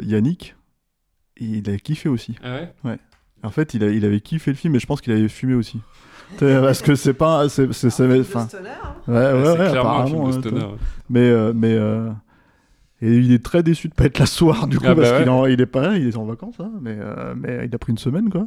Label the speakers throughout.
Speaker 1: Yannick, il a kiffé aussi.
Speaker 2: Ah ouais?
Speaker 1: En fait, il, a- il avait kiffé le film et je pense qu'il avait fumé aussi. Parce que c'est pas. C'est, c'est, c'est- enfin, ouais, ouais,
Speaker 2: C'est
Speaker 1: ouais,
Speaker 2: clairement un film de
Speaker 1: hein,
Speaker 2: stoner.
Speaker 1: mais. euh, mais euh, et il est très déçu de pas être là ce soir, du coup,
Speaker 2: Ah bah
Speaker 1: parce
Speaker 2: ouais.
Speaker 1: qu'il est en- il est pas là, il est en vacances, hein, mais, euh, mais il a pris une semaine, quoi.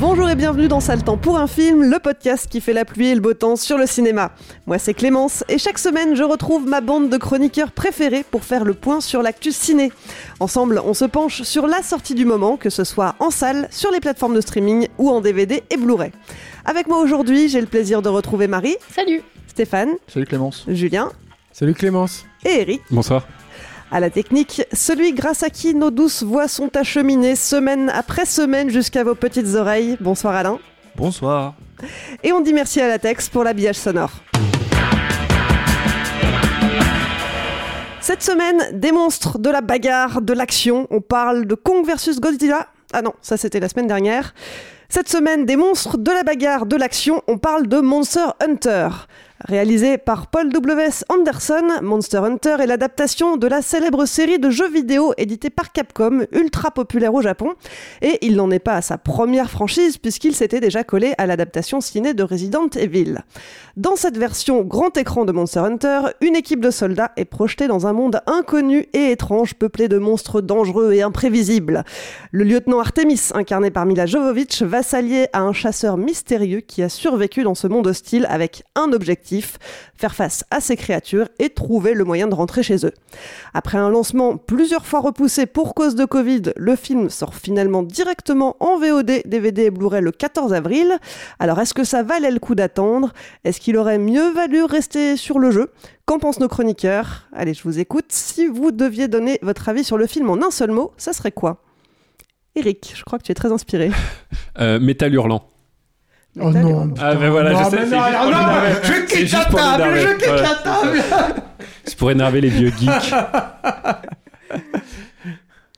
Speaker 3: Bonjour et bienvenue dans Sale Temps pour un film, le podcast qui fait la pluie et le beau temps sur le cinéma. Moi c'est Clémence et chaque semaine je retrouve ma bande de chroniqueurs préférés pour faire le point sur l'actu ciné. Ensemble on se penche sur la sortie du moment, que ce soit en salle, sur les plateformes de streaming ou en DVD et Blu-ray. Avec moi aujourd'hui j'ai le plaisir de retrouver Marie,
Speaker 4: Salut
Speaker 3: Stéphane,
Speaker 1: Salut Clémence.
Speaker 3: Julien
Speaker 2: Salut Clémence.
Speaker 3: et Eric.
Speaker 2: Bonsoir.
Speaker 3: À la technique, celui grâce à qui nos douces voix sont acheminées semaine après semaine jusqu'à vos petites oreilles. Bonsoir Alain.
Speaker 1: Bonsoir.
Speaker 3: Et on dit merci à la Tex pour l'habillage sonore. Cette semaine, des monstres, de la bagarre, de l'action. On parle de Kong versus Godzilla. Ah non, ça c'était la semaine dernière. Cette semaine, des monstres, de la bagarre, de l'action. On parle de Monster Hunter. Réalisé par Paul W.S. Anderson, Monster Hunter est l'adaptation de la célèbre série de jeux vidéo éditée par Capcom, ultra populaire au Japon. Et il n'en est pas à sa première franchise puisqu'il s'était déjà collé à l'adaptation ciné de Resident Evil. Dans cette version grand écran de Monster Hunter, une équipe de soldats est projetée dans un monde inconnu et étrange peuplé de monstres dangereux et imprévisibles. Le lieutenant Artemis, incarné par Mila Jovovich, va s'allier à un chasseur mystérieux qui a survécu dans ce monde hostile avec un objectif, faire face à ces créatures et trouver le moyen de rentrer chez eux. Après un lancement plusieurs fois repoussé pour cause de Covid, le film sort finalement directement en VOD, DVD et Blu-ray le 14 avril. Alors est-ce que ça valait le coup d'attendre? Est-ce qu'il aurait mieux valu rester sur le jeu? Qu'en pensent nos chroniqueurs? Allez, je vous écoute. Si vous deviez donner votre avis sur le film en un seul mot, ça serait quoi? Eric, je crois que tu es très inspiré.
Speaker 2: Euh, Métal hurlant.
Speaker 1: Oh non.
Speaker 2: Ah ben voilà, je sais, c'est juste pour l'énerver. C'est juste pour l'énerver. Voilà. C'est pour énerver les vieux geeks.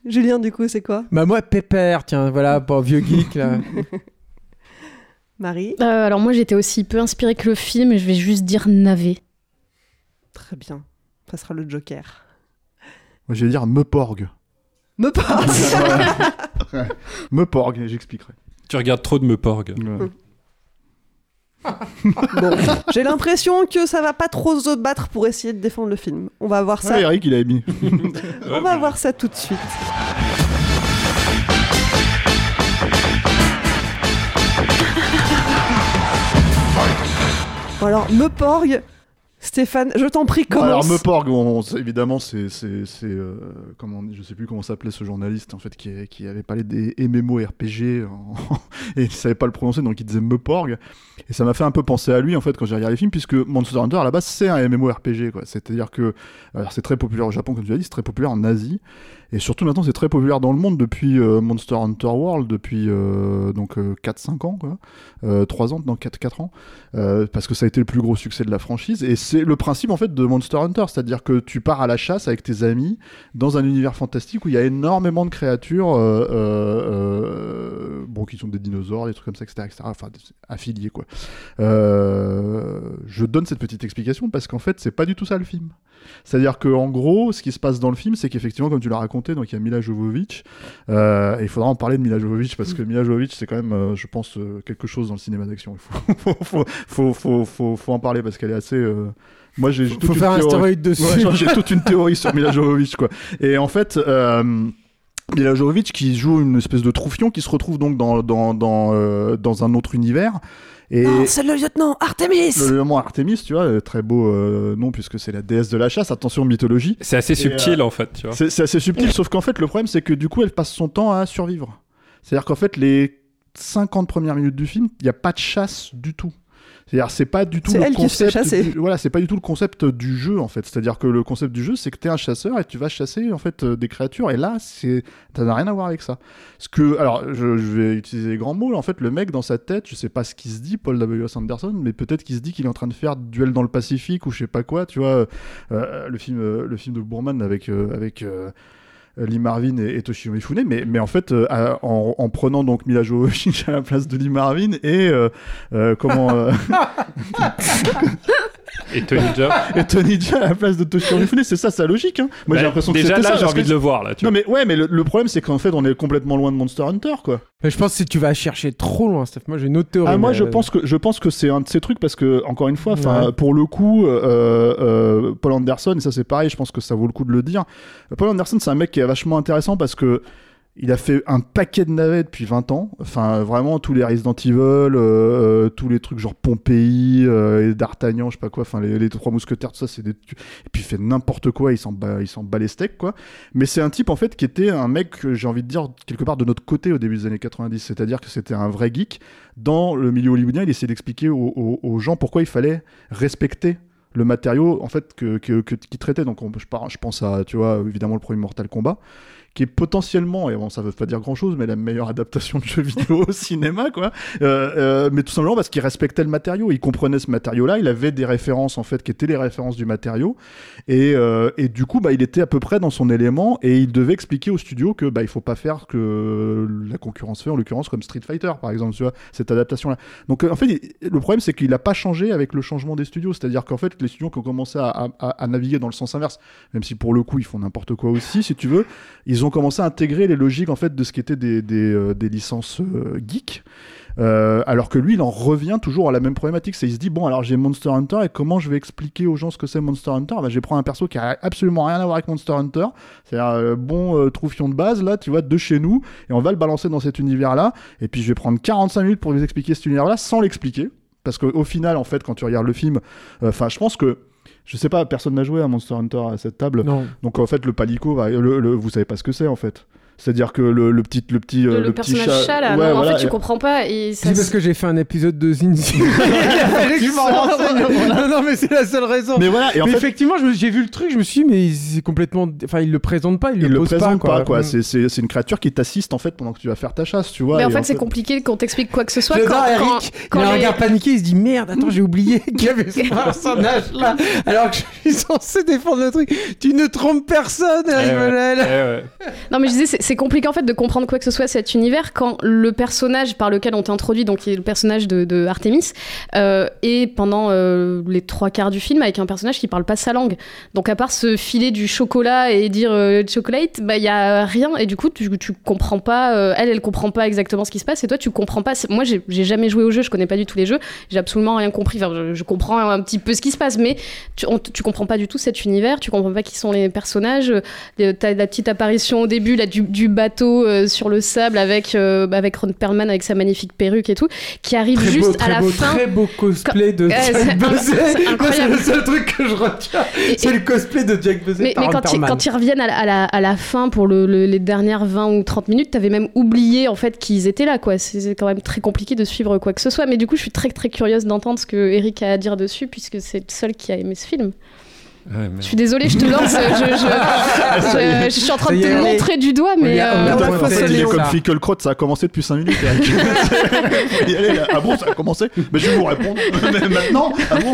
Speaker 3: Julien, du coup, c'est quoi?
Speaker 5: Bah moi, Pépère, tiens, voilà, bon, vieux geek, là.
Speaker 3: Marie?
Speaker 4: Euh, Alors moi j'étais aussi peu inspirée que le film et je vais juste dire navet.
Speaker 3: Très bien. Ça sera le Joker.
Speaker 1: Moi, je vais dire me porg.
Speaker 3: Me passe
Speaker 1: Me porg, et j'expliquerai.
Speaker 2: Tu regardes trop de me porg.
Speaker 1: Ouais.
Speaker 3: Bon, j'ai l'impression que ça va pas trop se battre pour essayer de défendre le film. On va voir ça.
Speaker 1: Ah, Eric, il a mis.
Speaker 3: On va voir ça tout de suite. Bon alors, me porg, Stéphane, je t'en prie, commence.
Speaker 1: Alors me porg, on- on- évidemment, c'est, c'est, c'est, euh, comment, je sais plus comment s'appelait ce journaliste en fait qui, qui avait parlé des MMORPG en- et il savait pas le prononcer, donc il disait me porg. Et ça m'a fait un peu penser à lui en fait quand j'ai regardé le film, puisque Monster Hunter à la base c'est un MMORPG quoi. C'est-à-dire que alors, c'est très populaire au Japon comme tu l'as dit, c'est très populaire en Asie. Et surtout maintenant, c'est très populaire dans le monde depuis euh, Monster Hunter World, depuis euh, donc 4-5 ans, quoi. Euh, 3 ans, non 4, ans, euh, parce que ça a été le plus gros succès de la franchise. Et c'est le principe en fait de Monster Hunter, c'est-à-dire que tu pars à la chasse avec tes amis dans un univers fantastique où il y a énormément de créatures, euh, euh, euh, bon, qui sont des dinosaures, des trucs comme ça, etc., etc. Enfin, affiliés, quoi. Euh, je donne cette petite explication parce qu'en fait, c'est pas du tout ça le film. C'est-à-dire que en gros, ce qui se passe dans le film, c'est qu'effectivement, comme tu l'as raconté, Donc il y a Mila Jovovich. Euh, et il faudra en parler de Mila Jovovich parce que Mila Jovovich, c'est quand même, euh, je pense, euh, quelque chose dans le cinéma d'action. Il faut, faut, faut, faut, en parler parce qu'elle est assez. Moi, j'ai toute
Speaker 5: Faut
Speaker 1: une
Speaker 5: faire un
Speaker 1: théorie-
Speaker 5: stéroïde dessus.
Speaker 1: Ouais, j'ai toute une théorie sur Mila Jovovich, quoi. Et en fait. Mila Jovovich qui joue une espèce de troufion qui se retrouve donc dans, dans, dans, euh, dans un autre univers. Et
Speaker 3: Non, c'est le lieutenant Artemis
Speaker 1: le nom Artemis, tu vois, euh, très beau euh, nom puisque c'est la déesse de la chasse. Attention mythologie.
Speaker 2: C'est assez
Speaker 1: Et,
Speaker 2: subtil
Speaker 1: euh,
Speaker 2: en fait, tu vois.
Speaker 1: C'est c'est assez subtil, sauf qu'en fait, le problème, c'est que du coup, elle passe son temps à survivre. C'est-à-dire qu'en fait, les 50 premières minutes du film, il n'y a pas de chasse du tout. C'est-à-dire, c'est pas du tout le
Speaker 3: elle qui se fait
Speaker 1: concept. du- Voilà, c'est pas du tout le concept du jeu en fait. C'est-à-dire que le concept du jeu, c'est que tu es un chasseur et tu vas chasser en fait euh, des créatures. Et là, c'est, ça n'a rien à voir avec ça. Ce que, alors, je, je vais utiliser les grands mots. En fait, le mec dans sa tête, je sais pas ce qu'il se dit, Paul W. S. Anderson, mais peut-être qu'il se dit qu'il est en train de faire duel dans le Pacifique ou je sais pas quoi. Tu vois, euh, le film, euh, le film de Bourman avec euh, avec euh, Lee Marvin et, et Toshio Mifune, mais, mais en fait, euh, en, en prenant donc Mila Jovovich à la place de Lee Marvin et euh, euh, comment euh,
Speaker 2: Et Tony Jaa.
Speaker 1: et Tony Jaa à la place de Toshio Mifune, c'est ça sa logique. Hein. Moi, j'ai
Speaker 2: Bah,
Speaker 1: l'impression que
Speaker 2: déjà là,
Speaker 1: ça,
Speaker 2: j'ai envie
Speaker 1: que-
Speaker 2: de le voir là. Tu
Speaker 1: Non
Speaker 2: vois.
Speaker 1: mais ouais, mais le, le problème c'est qu'en fait, on est complètement loin de Monster Hunter, quoi.
Speaker 5: Mais je pense que tu vas chercher trop loin, Steph. Moi, j'ai une autre théorie.
Speaker 1: Ah, moi,
Speaker 5: mais,
Speaker 1: je
Speaker 5: euh,
Speaker 1: pense que je pense que c'est un de ces trucs parce que encore une fois,
Speaker 5: Ouais.
Speaker 1: pour le coup, euh, euh, Paul Anderson, et ça c'est pareil, je pense que ça vaut le coup de le dire. Paul Anderson, c'est un mec qui est vachement intéressant parce que il a fait un paquet de navets depuis 20 ans. Enfin, vraiment tous les Resident Evil, euh, euh, tous les trucs genre Pompéi euh, D'Artagnan, je sais pas quoi. Enfin, les, trois mousquetaires, tout ça, c'est des. Et puis il fait n'importe quoi, il s'en bat, bat les steaks, quoi. Mais c'est un type en fait qui était un mec, j'ai envie de dire quelque part de notre côté au début des années 90. C'est-à-dire que c'était un vrai geek dans le milieu hollywoodien. Il essayait d'expliquer aux, gens pourquoi il fallait respecter le matériau en fait que, traitait. Donc on- je, je pense à tu vois évidemment le premier Mortal Kombat qui est potentiellement, et bon, ça veut pas dire grand chose, mais la meilleure adaptation de jeu vidéo au cinéma, quoi. Euh, euh, mais tout simplement parce qu'il respectait le matériau, il comprenait ce matériau-là, il avait des références, en fait, qui étaient les références du matériau, et, euh, et du coup, bah, il était à peu près dans son élément, et il devait expliquer au studio que, bah, il faut pas faire que la concurrence fait, en l'occurrence, comme Street Fighter, par exemple, tu vois, cette adaptation-là. Donc, en fait, le problème, c'est qu'il a pas changé avec le changement des studios, c'est-à-dire qu'en fait, les studios qui ont commencé à naviguer dans le sens inverse, même si pour le coup, ils font n'importe quoi aussi, si tu veux, ils ont commencé à intégrer les logiques en fait de ce qui était des, euh, licences euh, geeks. Euh, alors que lui, il en revient toujours à la même problématique. C'est il se dit bon, alors j'ai Monster Hunter et comment je vais expliquer aux gens ce que c'est Monster Hunter? Bah, Je vais prendre un perso qui a absolument rien à voir avec Monster Hunter, c'est-à-dire euh, bon euh, troufion de base là, tu vois, de chez nous, et on va le balancer dans cet univers-là. Et puis je vais prendre 45 minutes pour vous expliquer cet univers-là sans l'expliquer, parce qu'au final, en fait, quand tu regardes le film, enfin, je pense que je sais pas, personne n'a joué à Monster Hunter à cette table.
Speaker 5: Non.
Speaker 1: Donc en fait, le palico, va- le, le- vous savez pas ce que c'est en fait. C'est-à-dire que le, le petit, le petit, euh,
Speaker 6: Le, le
Speaker 1: petit
Speaker 6: personnage chat, là,
Speaker 1: Ouais,
Speaker 6: non, en fait, tu
Speaker 1: et-
Speaker 6: comprends pas. Et ça
Speaker 5: C'est parce que j'ai fait un épisode de Zinzi.
Speaker 1: Tu m'en renseignes, voilà.
Speaker 5: Non, non, mais c'est la seule raison.
Speaker 1: Mais voilà, et en
Speaker 5: Mais
Speaker 1: fait-
Speaker 5: effectivement, j'ai vu le truc, je me suis dit, mais c'est complètement. Enfin, il le présente pas, il,
Speaker 1: il
Speaker 5: le pose
Speaker 1: présente
Speaker 5: pas, quoi.
Speaker 1: quoi. C'est- C'est c'est une créature qui t'assiste en fait pendant que tu vas faire ta chasse, tu vois.
Speaker 6: Mais en fait, c'est compliqué qu'on t'explique quoi que ce soit. Quand,
Speaker 5: Eric,
Speaker 6: quand- quand
Speaker 5: il a un regard paniqué, il se dit merde, attends, j'ai oublié qu'il y avait ce personnage là, alors que je suis censé défendre le truc. Tu ne trompes personne, Eric
Speaker 2: Eh eh.
Speaker 6: Non, mais je disais, c'est- compliqué en fait de comprendre quoi que ce soit cet univers quand le personnage par lequel on t'introduit, donc qui est le personnage de, Artemis, euh, est pendant euh, les trois quarts du film avec un personnage qui parle pas sa langue. Donc à part se filer du chocolat et dire euh, chocolate, bah il y a rien et du coup tu, tu comprends pas. elle, elle comprend pas exactement ce qui se passe et toi tu comprends pas. Moi j'ai jamais joué au jeu, je connais pas du tout les jeux, j'ai absolument rien compris. Enfin, je, comprends un petit peu ce qui se passe, mais tu, on- tu comprends pas du tout cet univers, tu comprends pas qui sont les personnages. T'as la petite apparition au début là, du, du bateau euh, sur le sable avec, euh, avec Ron Perlman avec sa magnifique perruque et tout, qui arrive
Speaker 5: Très
Speaker 6: juste
Speaker 5: beau,
Speaker 6: à la
Speaker 5: beau,
Speaker 6: fin.
Speaker 5: très beau cosplay de
Speaker 6: Ouais, c'est
Speaker 5: Jack Buzzet.
Speaker 6: c'est
Speaker 5: le seul truc que je retiens. C'est le cosplay de Jack Buzzet.
Speaker 6: Mais,
Speaker 5: par
Speaker 6: mais quand, ils, quand reviennent à la, à la, à la fin pour le, le- les dernières 20 ou 30 minutes, t'avais même oublié en fait qu'ils étaient là. quoi. C'est c'est quand même très compliqué de suivre quoi que ce soit. Mais du coup, je suis très très curieuse d'entendre ce que Eric a à dire dessus, puisque c'est le seul qui a aimé ce film.
Speaker 2: Ouais.
Speaker 6: Je suis désolée, je te lance. Je, je- je- je suis en train de te montrer du doigt, mais.
Speaker 5: On a- on a
Speaker 6: euh,
Speaker 1: Attends,
Speaker 5: Ouais,
Speaker 1: en fait,
Speaker 5: c'est
Speaker 1: il est comme
Speaker 5: ça.
Speaker 1: Finkelkraut, ça a commencé depuis 5 minutes. Y aller, ah bon, ça a commencé Mais je vais vous répondre. Mais maintenant Ah bon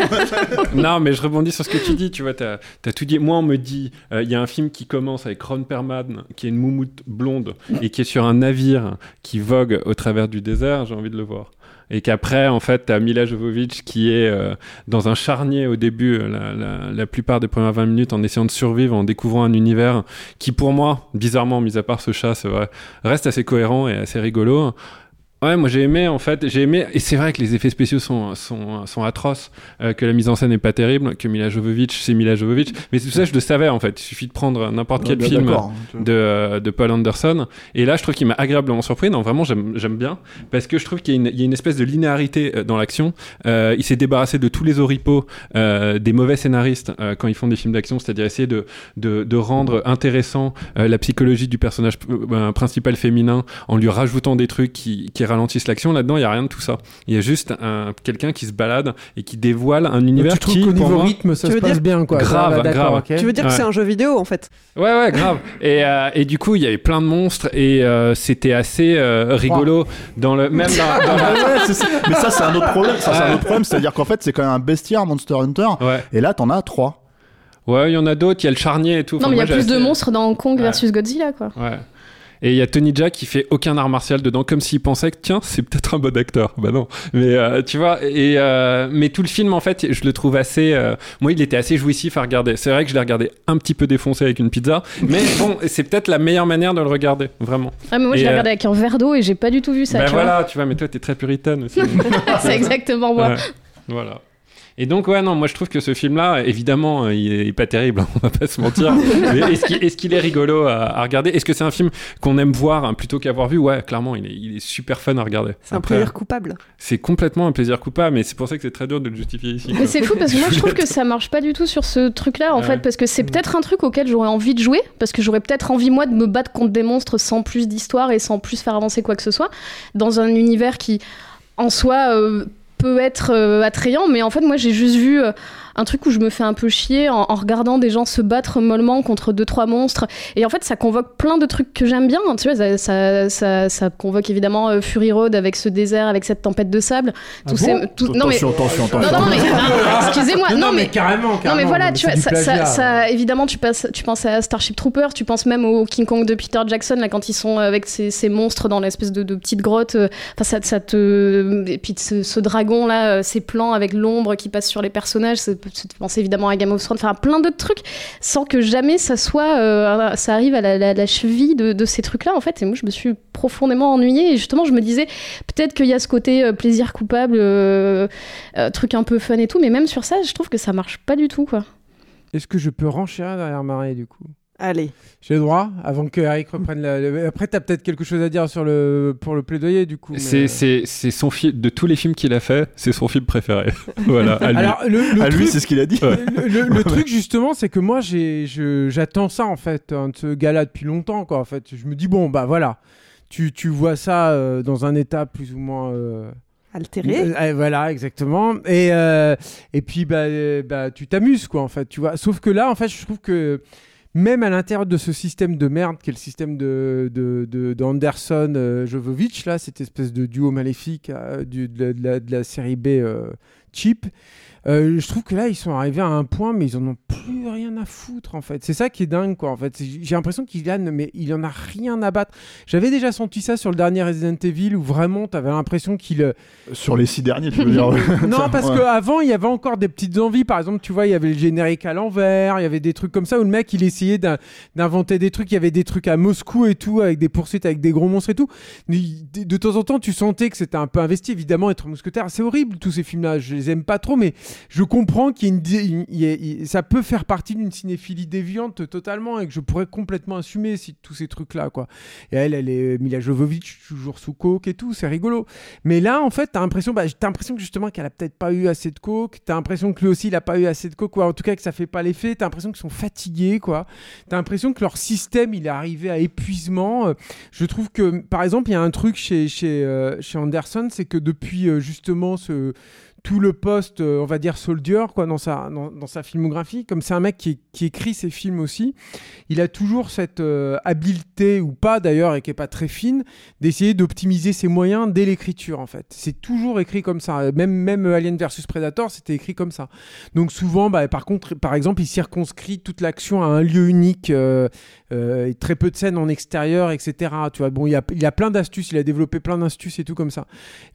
Speaker 2: non, mais je rebondis sur ce que tu dis. Tu vois, t'as as tout dit. Moi, on me dit, euh, il y a un film qui commence avec Ron Perlman, qui est une moumoute blonde et qui est sur un navire qui vogue au travers du désert. J'ai envie de le voir. Et qu'après, en fait, t'as Mila Jovovich qui est euh, dans un charnier au début, euh, la, la, la, plupart des premières 20 minutes, en essayant de survivre, en découvrant un univers qui, pour moi, bizarrement, mis à part ce chat, c'est vrai, reste assez cohérent et assez rigolo. Ouais, moi j'ai aimé en fait, j'ai aimé et c'est vrai que les effets spéciaux sont sont, sont atroces, euh, que la mise en scène n'est pas terrible, que Mila Jovovich c'est Mila Jovovich, mais tout ça je le savais en fait. Il suffit de prendre n'importe quel film
Speaker 1: hein,
Speaker 2: de euh, de Paul Anderson et là je trouve qu'il m'a agréablement surpris. Non vraiment j'aime j'aime bien parce que je trouve qu'il y, y, a une espèce de linéarité euh, dans l'action. Euh, il s'est débarrassé de tous les oripeaux euh, des mauvais scénaristes quand ils font des films d'action, c'est-à-dire essayer de de, de rendre intéressant la psychologie du personnage principal féminin en lui rajoutant des trucs qui, qui ralentissent l'action. Là-dedans, il y a rien de tout ça. Il y a juste un, quelqu'un qui se balade et qui dévoile un univers
Speaker 5: tu
Speaker 2: qui,
Speaker 5: qu'au niveau
Speaker 2: moi,
Speaker 5: rythme, ça se passe
Speaker 3: dire...
Speaker 5: bien, quoi.
Speaker 2: Grave,
Speaker 5: ah,
Speaker 2: grave.
Speaker 5: Okay.
Speaker 3: Tu veux dire
Speaker 2: Ouais.
Speaker 3: que c'est un jeu vidéo en fait?
Speaker 2: Ouais, ouais, grave. et, euh, et du coup, il y avait plein de monstres et euh, c'était assez euh, rigolo dans le même dans, dans la-
Speaker 1: Ouais, c'est ça. Mais ça, c'est un autre problème. Ça, c'est un autre problème. C'est-à-dire qu'en fait, c'est quand même un bestiaire Monster Hunter.
Speaker 2: Ouais.
Speaker 1: Et là, t'en as trois.
Speaker 2: Ouais, il y en a d'autres. Il y a le charnier et tout.
Speaker 6: Non,
Speaker 2: Enfin,
Speaker 6: mais il y a plus de monstres dans Kong versus Godzilla, quoi.
Speaker 2: Ouais. Et il y a Tony Jaa qui fait aucun art martial dedans, comme s'il pensait que tiens, c'est peut-être un bon acteur. Bah non. Mais euh, tu vois, et euh, mais tout le film en fait, je le trouve assez. euh, moi, il était assez jouissif à regarder. C'est vrai que je l'ai regardé un petit peu défoncé avec une pizza, mais bon, c'est peut-être la meilleure manière de le regarder, vraiment.
Speaker 6: Ah, mais moi,
Speaker 2: Et,
Speaker 6: je l'ai regardé avec un verre d'eau et j'ai pas du tout vu ça.
Speaker 2: bah
Speaker 6: tu
Speaker 2: voilà, tu vois, mais toi, t'es très puritaine aussi.
Speaker 6: vois. c'est exactement moi.
Speaker 2: Ouais, voilà. Et donc, ouais, non, moi je trouve que ce film-là, évidemment, euh, il est pas terrible, on va pas se mentir. Mais est-ce qu'il est, qu'il est rigolo à, à regarder? Est-ce que c'est un film qu'on aime voir hein, plutôt qu'avoir vu? Ouais, clairement, il est, il est super fun à regarder.
Speaker 3: C'est un plaisir coupable.
Speaker 2: C'est complètement un plaisir coupable, mais c'est pour ça que c'est très dur de le justifier ici.
Speaker 6: Mais c'est fou parce que moi je trouve que ça marche pas du tout sur ce truc-là en
Speaker 2: Ouais.
Speaker 6: fait parce que c'est peut-être un truc auquel j'aurais envie de jouer parce que j'aurais peut-être envie moi de me battre contre des monstres sans plus d'histoire et sans plus faire avancer quoi que ce soit dans un univers qui en soi euh, peut être euh, attrayant mais en fait moi j'ai juste vu euh, un truc où je me fais un peu chier en, en regardant des gens se battre mollement contre deux trois monstres et en fait ça convoque plein de trucs que j'aime bien tu vois ça, ça, ça, ça convoque évidemment euh, Fury Road avec ce désert avec cette tempête de sable
Speaker 5: Ah
Speaker 6: tous
Speaker 5: bon?
Speaker 6: ces tout- non mais
Speaker 1: Attention, attention,
Speaker 6: non,
Speaker 1: attention.
Speaker 6: non, mais excusez-moi,
Speaker 5: Non, mais
Speaker 6: mais
Speaker 5: carrément,
Speaker 6: non mais voilà,
Speaker 5: mais
Speaker 6: tu vois, ça, évidemment, tu passes, tu penses à Starship Troopers, tu penses même au King Kong de Peter Jackson là quand ils sont avec ces, ces monstres dans l'espèce de, de petite grotte. euh, Enfin, ça, ça te, et puis ce, ce dragon là, euh, ces plans avec l'ombre qui passe sur les personnages, penser évidemment à Game of Thrones, enfin plein d'autres trucs, sans que jamais ça soit, euh, ça arrive à la, cheville de, ces trucs là en fait. Et moi, je me suis profondément ennuyée et justement, je me disais peut-être qu'il y a ce côté euh, plaisir coupable, euh, truc un peu fun et tout, mais même sur ça, je trouve que ça marche pas du tout quoi.
Speaker 5: Est-ce que je peux renchérir derrière Marie du coup?
Speaker 3: Allez.
Speaker 5: J'ai le droit avant que Eric reprenne la. le- Après, t'as peut-être quelque chose à dire sur le pour le plaidoyer du coup. mais-
Speaker 2: C'est c'est- c'est son film, de tous les films qu'il a fait, c'est son film préféré. voilà, à lui.
Speaker 5: Alors le, le
Speaker 1: À lui,
Speaker 5: truc-
Speaker 1: c'est ce qu'il a dit.
Speaker 2: Ouais.
Speaker 5: le, le- le truc justement, c'est que moi j'ai j'attends ça en fait hein, de ce gars-là depuis longtemps quoi. En fait, je me dis bon bah voilà, tu, tu vois ça euh, dans un état plus ou moins. euh,
Speaker 3: Altéré.
Speaker 5: euh, voilà, exactement. Et, euh, et puis, bah, bah, tu t'amuses, quoi, en fait, tu vois. Sauf que là, en fait, je trouve que même à l'intérieur de ce système de merde, qui est le système de, de, de, de Anderson euh, Jovovich, là, cette espèce de duo maléfique euh, de la série B euh, cheap, euh, je trouve que là, ils sont arrivés à un point, mais ils en ont plus rien à foutre, en fait. C'est ça qui est dingue, quoi, en fait. J'ai l'impression qu'il a, mais il en a rien à battre. J'avais déjà senti ça sur le dernier Resident Evil, où vraiment, t'avais l'impression qu'il... euh,
Speaker 1: Sur les six derniers, tu veux dire.
Speaker 5: non, parce
Speaker 1: Ouais.
Speaker 5: qu'avant, il y avait encore des petites envies. Par exemple, tu vois, il y avait le générique à l'envers, il y avait des trucs comme ça où le mec, il essayait d'in- d'inventer des trucs. Il y avait des trucs à Moscou et tout, avec des poursuites avec des gros monstres et tout. De de temps en temps, tu sentais que c'était un peu investi. Évidemment, être mousquetaire, c'est horrible, tous ces films-là. Je les aime pas trop, mais je comprends qu'il y ait une, ça peut faire partie d'une cinéphilie déviante totalement et que je pourrais complètement assumer si, tous ces trucs-là, quoi. Et elle, elle est Mila Jovovich, toujours sous coke et tout, c'est rigolo. Mais là, en fait, t'as l'impression, bah, l'impression que justement qu'elle a peut-être pas eu assez de coke. T'as l'impression que lui aussi, il a pas eu assez de coke, en tout cas que ça fait pas l'effet. T'as l'impression qu'ils sont fatigués, quoi. T'as l'impression que leur système, il est arrivé à épuisement. Euh, Je trouve que, par exemple, il y a un truc chez chez euh, chez Anderson, c'est que depuis euh, justement ce tout le poste, euh, on va dire soldier, quoi, dans sa, dans, sa filmographie. Comme c'est un mec qui, qui écrit ses films aussi, il a toujours cette euh, habileté, ou pas d'ailleurs, et qui est pas très fine, d'essayer d'optimiser ses moyens dès l'écriture, en fait. C'est toujours écrit comme ça. Même, même Alien vs Predator, c'était écrit comme ça. Donc souvent, bah, par contre, par exemple, il circonscrit toute l'action à un lieu unique. euh, et très peu de scènes en extérieur, etc. Tu vois, bon, il a, il a plein d'astuces, il a développé plein d'astuces et tout comme ça.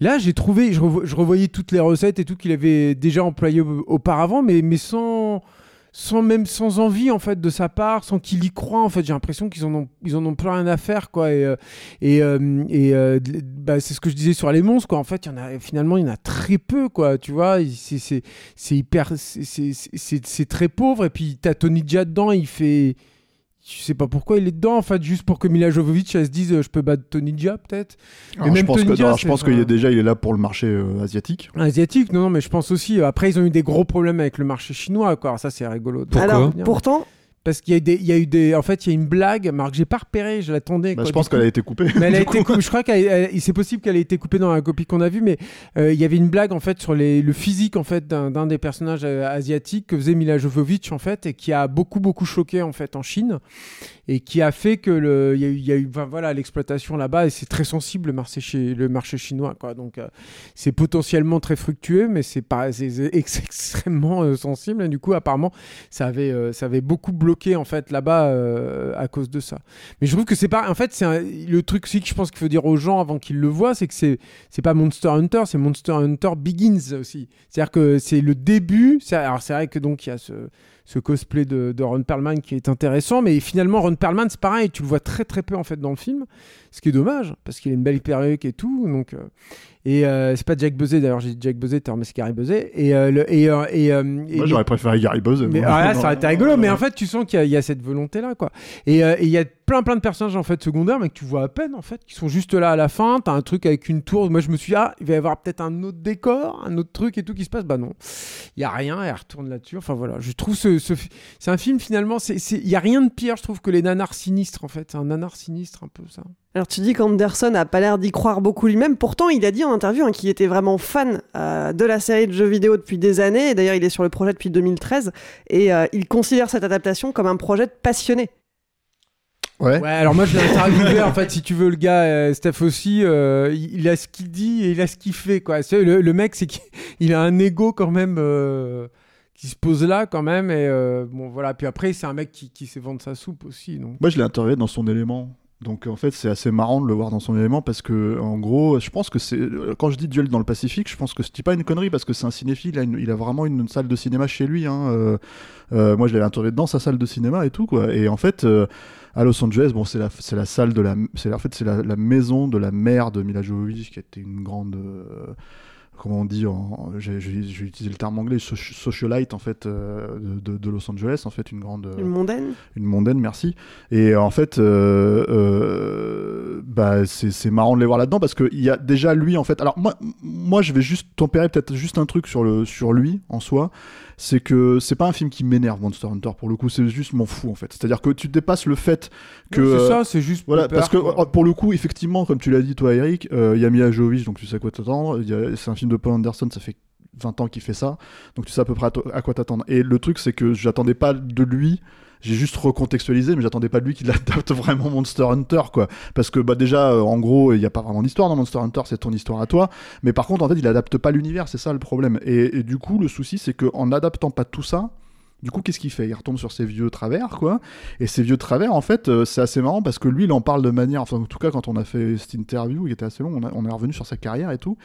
Speaker 5: Là, j'ai trouvé, je, revo- je revoyais toutes les recettes et tout qu'il avait déjà employées au- auparavant, mais, mais sans sans même sans envie en fait de sa part, sans qu'il y croit en fait. J'ai l'impression qu'ils en ont en ont plus rien à faire quoi. Et euh, et, euh, euh, bah, c'est ce que je disais sur les monstres quoi. En fait, il y en a finalement il y en a très peu quoi. Tu vois, c'est hyper c'est très pauvre. Et puis t'as Tony Jaa dedans, il fait je sais pas pourquoi il est dedans en fait, juste pour que Mila Jovovich elle se dise euh, je peux battre Tony Jaa peut-être. Mais
Speaker 1: je pense
Speaker 5: Tony
Speaker 1: que, je pense qu'il est déjà il est là pour le marché euh, asiatique.
Speaker 5: Asiatique, non, non, mais je pense aussi. euh, Après, ils ont eu des gros problèmes avec le marché chinois, quoi. Alors ça, c'est rigolo.
Speaker 2: Pourquoi
Speaker 3: Alors, pourtant,
Speaker 5: Parce qu'il y a eu des, il y a eu des, en fait, il y a une blague, Marc, j'ai pas repéré, je l'attendais.
Speaker 1: Bah, je pense qu'elle a été coupée.
Speaker 5: Mais elle a
Speaker 1: du
Speaker 5: été
Speaker 1: coup.
Speaker 5: coupée. Je crois qu'elle, c'est possible qu'elle ait été coupée dans la copie qu'on a vue, mais euh, il y avait une blague en fait sur les, le physique en fait d'un, des personnages euh, asiatiques que faisait Mila Jovovich en fait et qui a beaucoup beaucoup choqué en fait en Chine et qui a fait que le, il y a eu, il y a eu enfin, voilà l'exploitation là-bas et c'est très sensible le marché, chi- le marché chinois quoi. Donc euh, c'est potentiellement très fructueux, mais c'est pas, extrêmement sensible. Et du coup, apparemment, ça avait, ça avait beaucoup bloqué en fait là-bas euh, à cause de ça. Mais je trouve que c'est pas. En fait, c'est le truc aussi que je pense qu'il faut dire aux gens avant qu'ils le voient, c'est que c'est, c'est pas Monster Hunter, c'est Monster Hunter Begins aussi. C'est-à-dire que c'est le début. alors c'est vrai que donc il y a ce ce cosplay de, de Ron Perlman qui est intéressant, mais finalement Ron Perlman c'est pareil, tu le vois très très peu en fait dans le film, ce qui est dommage parce qu'il a une belle perruque et tout, donc euh, et euh, c'est pas Jack Buzzet d'ailleurs, j'ai dit Jack Buzzet, t'as mais c'est Gary Buzzet et euh, le- et et, et-
Speaker 1: Moi, j'aurais préféré Gary Buzz.
Speaker 5: mais là, ça aurait été rigolo, mais en fait, tu sens qu'il y, a- il y a cette volonté-là, quoi. Et euh, et il y a plein, plein de personnages, en fait, secondaires, mais que tu vois à peine, en fait, qui sont juste là à la fin. T'as un truc avec une tour. Moi, je me suis dit, ah, il va y avoir peut-être un autre décor, un autre truc et tout qui se passe. Bah non, il y a rien, elle retourne là-dessus. Enfin, voilà. Je trouve ce, c'est un film, finalement, il y a rien de pire, je trouve, que les nanars sinistres, en fait. C'est un nanar sinistre, un peu, ça.
Speaker 3: Alors tu dis qu'Anderson a pas l'air d'y croire beaucoup lui-même. Pourtant, il a dit en interview hein, qu'il était vraiment fan euh, de la série de jeux vidéo depuis des années. Et D'ailleurs, il est sur le projet depuis 2013 et euh, il considère cette adaptation comme un projet de passionné.
Speaker 1: Ouais.
Speaker 5: Ouais, alors moi je l'ai interviewé en fait, si tu veux, le gars, euh, Steph aussi, euh, il, il a ce qu'il dit et il a ce qu'il fait quoi. Le, le mec, c'est qu'il il a un ego quand même euh, qui se pose là quand même. Et euh, bon voilà, puis après, c'est un mec qui, qui sait vendre sa soupe aussi. Donc.
Speaker 1: Moi, je l'ai interviewé dans son élément. Donc en fait, c'est assez marrant de le voir dans son élément parce que en gros, je pense que c'est quand je dis duel dans le Pacifique, je pense que c'est pas une connerie parce que c'est un cinéphile, il a, vraiment une salle de cinéma chez lui. Hein. Euh, euh, moi, je l'avais interviewé dans sa salle de cinéma et tout quoi. Et en fait, euh, à Los Angeles, bon, c'est la, c'est la salle de la, c'est en fait c'est la, maison de la mère de Mila Jovovich qui était une grande euh, comment on dit, j'ai, utilisé le terme anglais, soci- socialite en fait euh, de, Los Angeles, en fait une grande,
Speaker 3: Une mondaine.
Speaker 1: une mondaine, merci. Et en fait, euh, euh, bah, c'est marrant de les voir là-dedans parce qu'il y a déjà lui en fait. Alors moi, moi je vais juste tempérer peut-être juste un truc sur, le, sur lui en soi. C'est que c'est pas un film qui m'énerve Monster Hunter pour le coup, c'est juste m'en fous en fait. C'est-à-dire que tu dépasses le fait que.
Speaker 5: C'est
Speaker 1: euh,
Speaker 5: ça, c'est juste
Speaker 1: Voilà,
Speaker 5: peur,
Speaker 1: parce que
Speaker 5: quoi.
Speaker 1: euh, pour le coup, effectivement, comme tu l'as dit toi Eric, euh, il y a Mila Jovovich, donc tu sais à quoi t'attendre. C'est un film de Paul Anderson, ça fait 20 ans qu'il fait ça, donc tu sais à peu près à, à quoi t'attendre. Et le truc, c'est que j'attendais pas de lui. J'ai juste recontextualisé, mais j'attendais pas de lui qu'il adapte vraiment Monster Hunter, quoi. Parce que bah déjà, euh, en gros, il y a pas vraiment d'histoire dans Monster Hunter, c'est ton histoire à toi. Mais par contre, en fait, il adapte pas l'univers, c'est ça le problème. Et, et du coup, le souci, c'est que en adaptant pas tout ça, du coup, qu'est-ce qu'il fait? Il retombe sur ses vieux travers, quoi. Et ces vieux travers, en fait, euh, c'est assez marrant parce que lui, il en parle de manière. Enfin, en tout cas, quand on a fait cette interview, qui était assez long, on, a- on est revenu sur sa carrière et tout.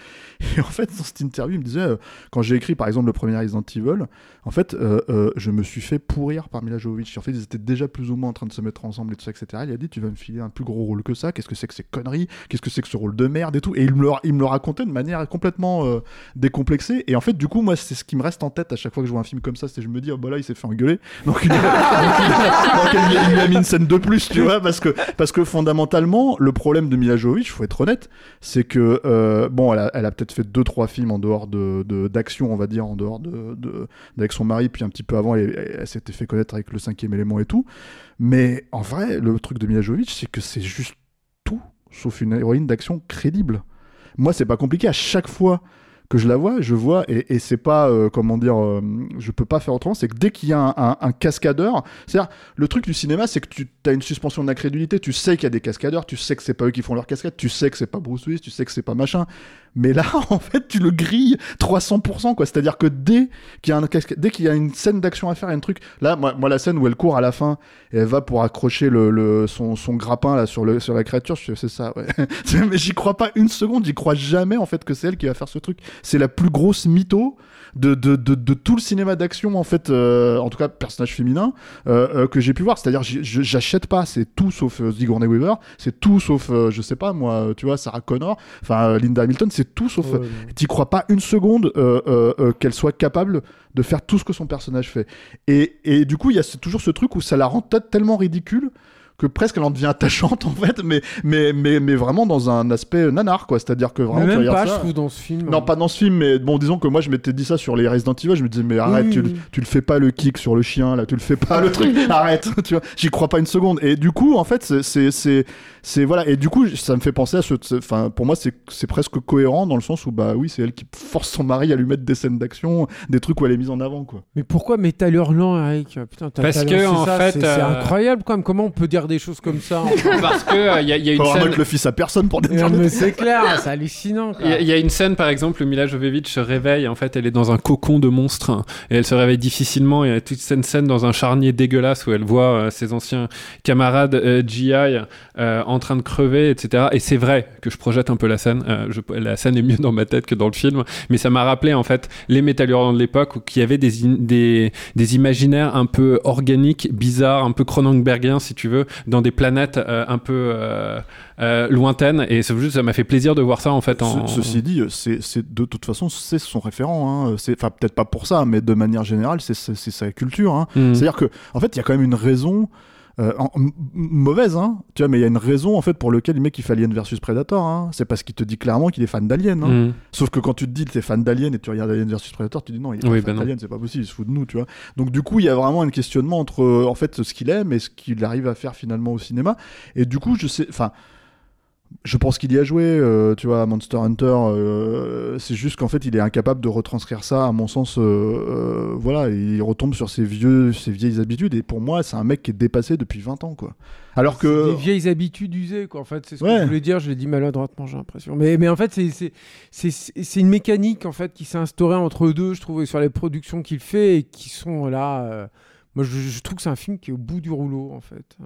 Speaker 1: Et en fait, dans cette interview, il me disait, euh, quand j'ai écrit par exemple le premier Resident Evil, en fait, euh, je me suis fait pourrir par Mila Jovovich. En fait, ils étaient déjà plus ou moins en train de se mettre ensemble et tout ça, etc. Il a dit, tu vas me filer un plus gros rôle que ça. Qu'est-ce que c'est que ces conneries? Qu'est-ce que c'est que ce rôle de merde et tout? Et il me le, il me le racontait de manière complètement décomplexée. Et en fait, du coup, moi, c'est ce qui me reste en tête à chaque fois que je vois un film comme ça, c'est je me dis, oh bah là, il fait engueuler. Donc, il, il lui a mis une scène de plus, tu vois, parce que, parce que fondamentalement, le problème de Mila Jovovich, faut être honnête, c'est que, euh, bon, elle a, elle a peut-être fait deux, trois films en dehors de, d'action, on va dire, en dehors de, de- son mari, puis un petit peu avant, elle, elle- elle s'était fait connaître avec le cinquième élément et tout. Mais en vrai, le truc de Mila Jovovich, c'est que c'est juste tout sauf une héroïne d'action crédible. Moi, c'est pas compliqué. À chaque fois que je la vois, je vois, et, et c'est pas, euh, comment dire, euh, je peux pas faire autrement, c'est que dès qu'il y a un, un- cascadeur, c'est-à-dire, le truc du cinéma, c'est que tu as une suspension d'incrédulité, tu sais qu'il y a des cascadeurs, tu sais que c'est pas eux qui font leur cascade, tu sais que c'est pas Bruce Willis, tu sais que c'est pas machin, mais là, en fait, tu le grilles 300%, quoi, c'est-à-dire que dès qu'il y a, une scène d'action à faire, il y a un truc, là, moi, moi, la scène où elle court à la fin, et elle va pour accrocher le, le- son, son grappin, là, sur, le, sur la créature, c'est ça, mais j'y crois pas une seconde, j'y crois jamais, en fait, que c'est elle qui va faire ce truc. C'est la plus grosse mytho de, de, de, tout le cinéma d'action en fait euh, en tout cas personnage féminin euh, euh, que j'ai pu voir. C'est à dire j'achète pas. C'est tout sauf Sigourney Weaver. C'est tout sauf je sais pas moi tu vois Sarah Connor. Enfin Linda Hamilton c'est tout sauf
Speaker 5: Ouais,
Speaker 1: euh, t'y crois pas une seconde euh, euh, qu'elle soit capable de faire tout ce que son personnage fait. Et, et du coup il y a toujours ce truc où ça la rend tellement ridicule que presque elle en devient attachante en fait mais mais mais mais vraiment dans un aspect nanar quoi c'est-à-dire que vraiment
Speaker 5: Mais
Speaker 1: tu
Speaker 5: même
Speaker 1: regardes
Speaker 5: pas,
Speaker 1: ça-
Speaker 5: je trouve, dans ce film.
Speaker 1: non, pas dans ce film, mais bon, disons que moi je m'étais dit ça sur les Resident Evil. Je me disais, mais arrête,
Speaker 5: Oui,
Speaker 1: tu,
Speaker 5: oui.
Speaker 1: le- tu le fais pas le kick sur le chien, là, tu le fais pas le truc, arrête, tu vois. J'y crois pas une seconde. Et du coup, en fait, c'est- c'est. c'est- Voilà, et du coup, ça me fait penser à ce. Enfin, pour moi, c'est c'est presque cohérent dans le sens où, bah oui, c'est elle qui force son mari à lui mettre des scènes d'action, des trucs où elle est mise en avant, quoi.
Speaker 5: Mais pourquoi Métal Hurlant, Eric? Putain,
Speaker 2: Parce que, en
Speaker 5: ça,
Speaker 2: fait,
Speaker 5: c'est c'est
Speaker 2: euh,
Speaker 5: incroyable quand même. Comment on peut dire des choses comme ça
Speaker 2: Parce que euh, il y, a- il y a une
Speaker 1: Faut
Speaker 2: scène.
Speaker 1: le fils à personne pour
Speaker 5: Non, mais c'est clair, c'est hallucinant.
Speaker 2: Il y, a- il y a une scène, par exemple, où Mila Jovovich se réveille. En fait, elle est dans un cocon de monstre hein, et elle se réveille difficilement. Il y a toute cette scène dans un charnier dégueulasse où elle voit euh, ses anciens camarades euh, GI euh, en train de crever, etc. Et c'est vrai que je projette un peu la scène. Euh, je- la scène est mieux dans ma tête que dans le film, mais ça m'a rappelé en fait les Metal Hurlant de l'époque où il y avait des des imaginaires un peu organiques, bizarres, un peu Cronenbergiens si tu veux, dans des planètes euh, un peu euh, euh, lointaines. Et juste, ça m'a fait plaisir de voir ça en fait. En...
Speaker 1: Ce- ceci dit, c'est de toute façon, c'est son référent. Hein. Enfin, peut-être pas pour ça, mais de manière générale, c'est sa culture. Hein.
Speaker 2: Mhm.
Speaker 1: C'est-à-dire que, en fait, il y a quand même une raison. Euh, en- mauvaise, hein, tu vois, mais il y a une raison en fait pour lequel le mec il fait Alien versus Predator. Hein. C'est parce qu'il te dit clairement qu'il est fan d'Alien. Hein.
Speaker 2: Mhm.
Speaker 1: Sauf que quand tu te dis que t'es fan d'Alien et tu regardes Alien versus Predator, tu dis non, il est pas fan
Speaker 2: non.
Speaker 1: d'Alien, c'est pas possible, il se fout de nous, tu vois. Donc du coup, il y a vraiment un questionnement entre en fait ce qu'il aime et ce qu'il arrive à faire finalement au cinéma. Et du coup, je sais, enfin. Je pense qu'il y a joué, euh, tu vois, Monster Hunter. euh, c'est juste qu'en fait, il est incapable de retranscrire ça, à mon sens. euh, voilà, il retombe sur ses vieux, ses vieilles habitudes. Et pour moi, c'est un mec qui est dépassé depuis 20 ans, quoi. Alors que
Speaker 5: des vieilles habitudes usées, quoi. En fait, c'est ce que je voulais dire. Je l'ai dit maladroitement, j'ai l'impression. Mais, mais en fait, c'est- une mécanique en fait qui s'est instaurée entre eux deux, je trouve, sur les productions qu'il fait et qui sont là. Moi, je, je trouve que c'est un film qui est au bout du rouleau, en fait.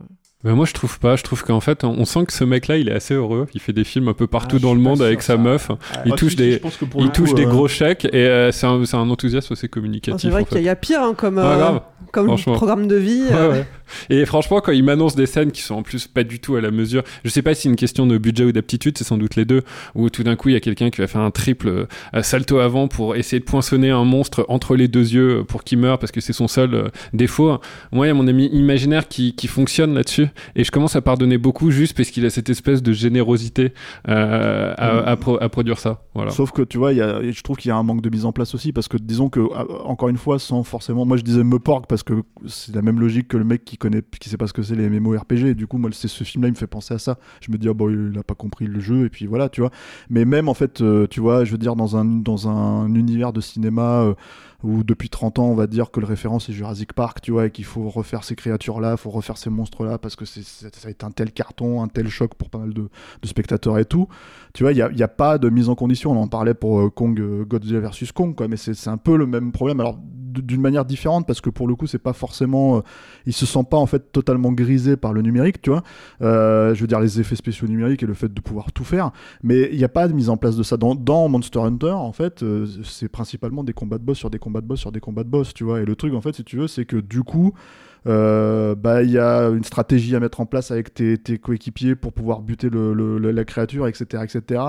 Speaker 2: Ben moi je trouve pas, je trouve qu'en fait on sent que ce mec là il est assez heureux, il fait des films un peu partout
Speaker 5: Ah,
Speaker 2: dans le monde avec sa meuf, il
Speaker 1: Ah,
Speaker 2: touche
Speaker 1: si,
Speaker 2: des, il touche des
Speaker 1: euh,
Speaker 2: gros chèques et euh, c'est un, c'est un enthousiasme assez
Speaker 3: Ah,
Speaker 2: communicatif.
Speaker 3: C'est vrai
Speaker 2: en
Speaker 3: qu'il y a pire hein, comme,
Speaker 2: Ah,
Speaker 3: euh, comme programme de vie.
Speaker 2: Ouais,
Speaker 3: euh,
Speaker 2: ouais. Et franchement, quand il m'annonce des scènes qui sont en plus pas du tout à la mesure, je sais pas si c'est une question de budget ou d'aptitude, c'est sans doute les deux, où tout d'un coup il y a quelqu'un qui va faire un triple euh, salto avant pour essayer de poinçonner un monstre entre les deux yeux pour qu'il meure parce que c'est son seul euh, défaut. Moi, il y a mon ami imaginaire qui, qui fonctionne là-dessus et je commence à pardonner beaucoup juste parce qu'il a cette espèce de générosité euh, à,
Speaker 1: Mm.
Speaker 2: à pro- à produire ça. Voilà.
Speaker 1: Sauf que tu vois, il y a, je trouve qu'il y a un manque de mise en place aussi parce que disons que euh, encore une fois, sans forcément, moi je disais me porg parce que c'est la même logique que le mec qui connaît, qui sait pas ce que c'est les MMORPG. Et du coup, moi, c'est ce film-là, il me fait penser à ça. Je me dis ah bon, il a pas compris le jeu et puis voilà, tu vois. Mais même en fait, euh, tu vois, je veux dire dans un dans un univers de cinéma. Où depuis 30 ans on va dire que le référent c'est Jurassic Park, tu vois, et qu'il faut refaire ces créatures-là, faut refaire ces monstres-là parce que c'est, ça a été un tel carton, un tel choc pour pas mal de, spectateurs et tout. Tu vois, il n'y a, a pas de mise en condition. On en parlait pour euh, Kong, euh, Godzilla versus Kong, quoi, mais c'est, un peu le même problème. Alors d'une manière différente parce que pour le coup c'est pas forcément, euh, il se sent pas en fait totalement grisé par le numérique, tu vois. Euh, je veux dire les effets spéciaux numériques et le fait de pouvoir tout faire, mais il n'y a pas de mise en place de ça dans, dans Monster Hunter. En fait, c'est principalement des combats de boss sur des combats de boss sur des combats de boss, tu vois. Et le truc en fait, si tu veux, c'est que du coup euh, bah il y a une stratégie à mettre en place avec tes, tes coéquipiers pour pouvoir buter le, le- le- la créature, etc., etc.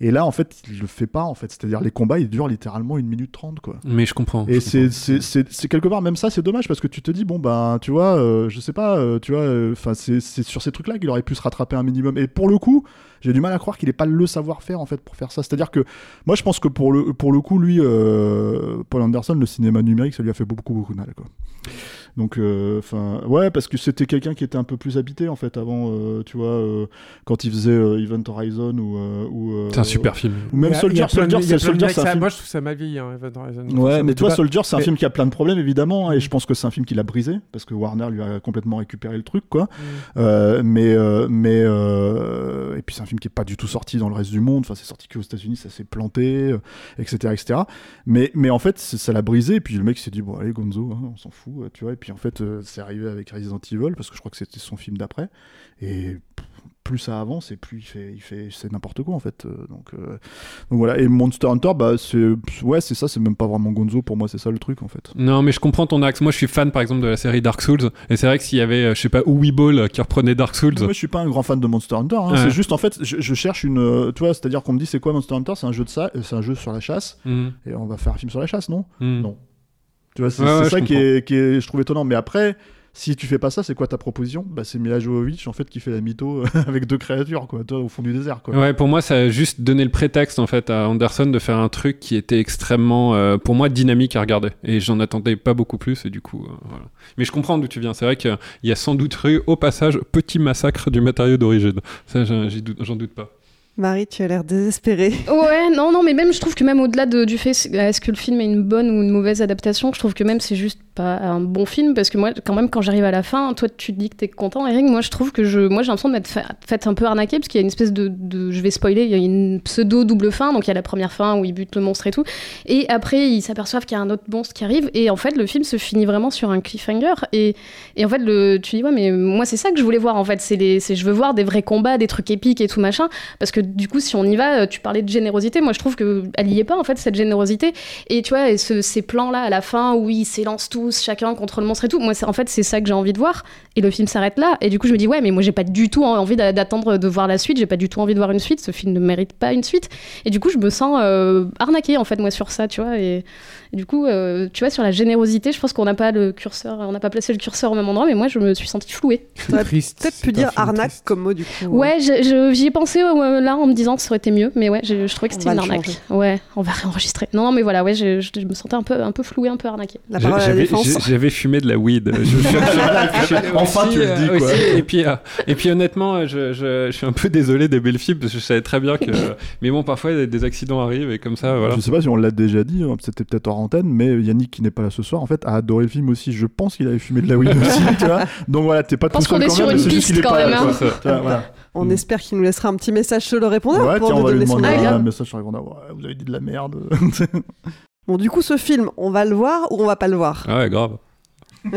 Speaker 1: Et là, en fait, il le fait pas, en fait. C'est-à-dire les combats, ils durent littéralement une minute trente, quoi.
Speaker 2: Mais je comprends.
Speaker 1: Et c'est, quelque part même ça, c'est dommage parce que tu te dis bon ben tu vois, euh, je sais pas, euh, tu vois, enfin c'est, c'est sur ces trucs-là qu'il aurait pu se rattraper un minimum. Et pour le coup, j'ai du mal à croire qu'il ait pas le savoir-faire en fait pour faire ça. C'est-à-dire que moi je pense que pour le pour le coup lui euh, Paul Anderson le cinéma numérique ça lui a fait beaucoup beaucoup de mal quoi. Donc, euh, enfin, ouais, parce que c'était quelqu'un qui était un peu plus habité en fait avant, euh, tu vois, euh, quand il faisait euh, Event Horizon ou. euh, ou euh,
Speaker 2: C'est un super film.
Speaker 1: Ou même
Speaker 5: a-
Speaker 1: Soldier. Soldier, c'est Soldier, un
Speaker 5: ça-
Speaker 1: film.
Speaker 5: Moi, je trouve ça mal vieilli, hein, Event Horizon.
Speaker 1: Ouais, mais
Speaker 5: pas-
Speaker 1: Soldier, c'est un
Speaker 5: Mais-
Speaker 1: film qui a plein de problèmes évidemment, et je pense que c'est un film qui l'a brisé parce que Warner lui a complètement récupéré le truc, quoi.
Speaker 5: Mm.
Speaker 1: Euh, mais, euh, mais, euh, et puis c'est un film qui est pas du tout sorti dans le reste du monde. Enfin, c'est sorti qu'aux États-Unis, ça s'est planté, euh, etc., etc. Mais, mais en fait, ça l'a brisé. Et puis le mec s'est dit bon, allez, Gonzo, hein, on s'en fout, euh, tu vois. Et puis en fait, euh, c'est arrivé avec Resident Evil parce que je crois que c'était son film d'après. Et plus ça avance et plus il fait, il fait, c'est n'importe quoi en fait. Euh, Donc, euh, donc voilà. Et Monster Hunter, bah c'est, ouais, c'est ça. C'est même pas vraiment Gonzo pour moi. C'est ça le truc en fait.
Speaker 2: Non, mais je comprends ton axe. Moi, je suis fan, par exemple, de la série Dark Souls. Et c'est vrai que s'il y avait, euh, je sais pas, Uwe Ball qui reprenait Dark Souls.
Speaker 1: Moi, je suis pas un grand fan de Monster Hunter. hein.
Speaker 2: Ouais.
Speaker 1: C'est juste en fait, je, je cherche une, tu vois, c'est-à-dire qu'on me dit c'est quoi Monster Hunter? C'est un jeu de ça, c'est un jeu sur la chasse.
Speaker 2: Mhm.
Speaker 1: Et on va faire un film sur la chasse, non?
Speaker 2: Mhm.
Speaker 1: Non. Tu vois, c'est
Speaker 2: Ouais,
Speaker 1: c'est
Speaker 2: ouais,
Speaker 1: ça qui est, qui est, je trouve étonnant. Mais après, si tu fais pas ça, c'est quoi ta proposition? Bah, c'est Mila Jovovich en fait qui fait la mytho euh, avec deux créatures, quoi, toi, au fond du désert, quoi.
Speaker 2: Ouais, pour moi, ça a juste donné le prétexte en fait à Anderson de faire un truc qui était extrêmement, euh, pour moi, dynamique à regarder. Et j'en attendais pas beaucoup plus. Et du coup, euh, voilà. Mais je comprends d'où tu viens. C'est vrai qu'il y a sans doute eu au passage petit massacre du matériau d'origine. Ça, j'en j'y doute- j'en doute pas.
Speaker 3: Marie, tu as l'air désespérée.
Speaker 6: Ouais, non, non, mais même je trouve que même au-delà de- du fait est-ce que le film est une bonne ou une mauvaise adaptation, je trouve que même c'est juste pas un bon film parce que moi, quand même, quand j'arrive à la fin, toi tu te dis que t'es content, Eric, moi je trouve que je, moi j'ai l'impression de m'être fait, un peu arnaquer parce qu'il y a une espèce de, je vais spoiler, il y a une pseudo double fin, donc il y a la première fin où ils butent le monstre et tout, et après ils s'aperçoivent qu'il y a un autre monstre qui arrive. Et en fait le film se finit vraiment sur un cliffhanger. Et, et en fait le, tu dis ouais mais moi c'est ça que je voulais voir en fait, c'est je veux voir des vrais combats, des trucs épiques et tout machin. Parce que du coup si on y va, euh, tu parlais de générosité, moi je trouve que elle y est pas en fait cette générosité. Et tu vois et ce- ces plans là à la fin où ils s'élancent tous chacun contre le monstre et tout, moi c'est en fait c'est ça que j'ai envie de voir et le film s'arrête là et du coup je me dis ouais mais moi j'ai pas du tout envie d'a- d'attendre de voir la suite, j'ai pas du tout envie de voir une suite, ce film ne mérite pas une suite et du coup je me sens euh, arnaquée en fait moi sur ça tu vois et, et du coup euh, tu vois sur la générosité je pense qu'on n'a pas le curseur, on n'a pas placé le curseur au même endroit mais moi je me suis sentie flouée.
Speaker 3: T'aurais peut-être pu dire arnaque comme mot du coup.
Speaker 6: Ouais, je- je- j'y ai pensé euh, là en me disant que ça aurait été mieux, mais ouais, je, je trouvais que c'était une arnaque.
Speaker 3: changer.
Speaker 6: Ouais, on va réenregistrer. Non, non, mais voilà, ouais, je, je- je me sentais un peu, un peu flouée, un peu arnaquée.
Speaker 3: La parole à la
Speaker 2: J'avais- fumé de la weed. Je- je- je-
Speaker 1: Enfin, tu le
Speaker 2: euh,
Speaker 1: dis, quoi.
Speaker 2: aussi, Et puis, euh, et puis honnêtement, euh, je, je- je suis un peu désolé d'aimer le film parce que je savais très bien que. Mais bon, parfois des, des accidents arrivent et comme ça, voilà.
Speaker 1: Je sais pas si on l'a déjà dit, hein, c'était peut-être hors antenne, mais Yannick qui n'est pas là ce soir, en fait, a adoré le film aussi. Je pense qu'il avait fumé de la weed aussi, tu vois. Donc voilà, t'es pas
Speaker 6: Je pense
Speaker 1: tout seul
Speaker 6: qu'on est sur
Speaker 1: même,
Speaker 6: une piste quand même,
Speaker 1: quoi.
Speaker 6: hein.
Speaker 1: Tu vois, voilà.
Speaker 3: On espère qu'il nous laissera un petit message sur le répondeur
Speaker 1: Ouais,
Speaker 3: pour
Speaker 1: tiens,
Speaker 3: nous
Speaker 1: on va lui
Speaker 3: donner son
Speaker 1: demander un message sur les répondeurs. Ouais, vous avez dit de la merde.
Speaker 3: Bon, du coup, ce film, on va le voir ou on va pas le voir?
Speaker 2: Ah ouais, grave.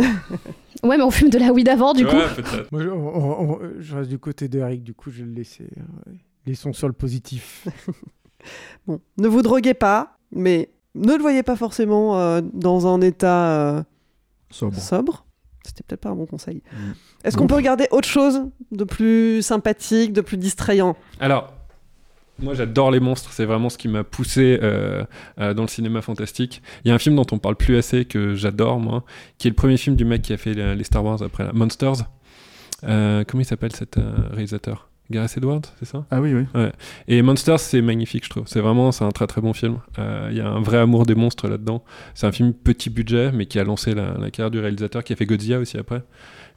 Speaker 6: Ouais, mais on fume de la weed avant, du coup.
Speaker 2: Ouais, peut-être.
Speaker 5: Moi, je, on- on- je reste du côté d'Eric, du coup, je vais le laisser. euh, ouais. Laissons sur le positif.
Speaker 3: Bon, ne vous droguez pas, mais ne le voyez pas forcément euh, dans un état euh,
Speaker 1: Sobre.
Speaker 3: sobre. C'était peut-être pas un bon conseil.
Speaker 1: Mm.
Speaker 3: Est-ce qu'on peut regarder autre chose de plus sympathique, de plus distrayant?
Speaker 2: Alors, moi j'adore les monstres, c'est vraiment ce qui m'a poussé euh, euh, dans le cinéma fantastique. Il y a un film dont on parle plus assez que j'adore moi, qui est le premier film du mec qui a fait les, les Star Wars après la Monsters. Euh, comment il s'appelle cet euh, réalisateur? Gareth Edwards, c'est ça?
Speaker 1: Ah oui, oui.
Speaker 2: Ouais. Et Monsters, c'est magnifique, je trouve. C'est vraiment, c'est un très très bon film. Euh, Il y a un vrai amour des monstres là-dedans. C'est un film petit budget, mais qui a lancé la, la carrière du réalisateur, qui a fait Godzilla aussi après.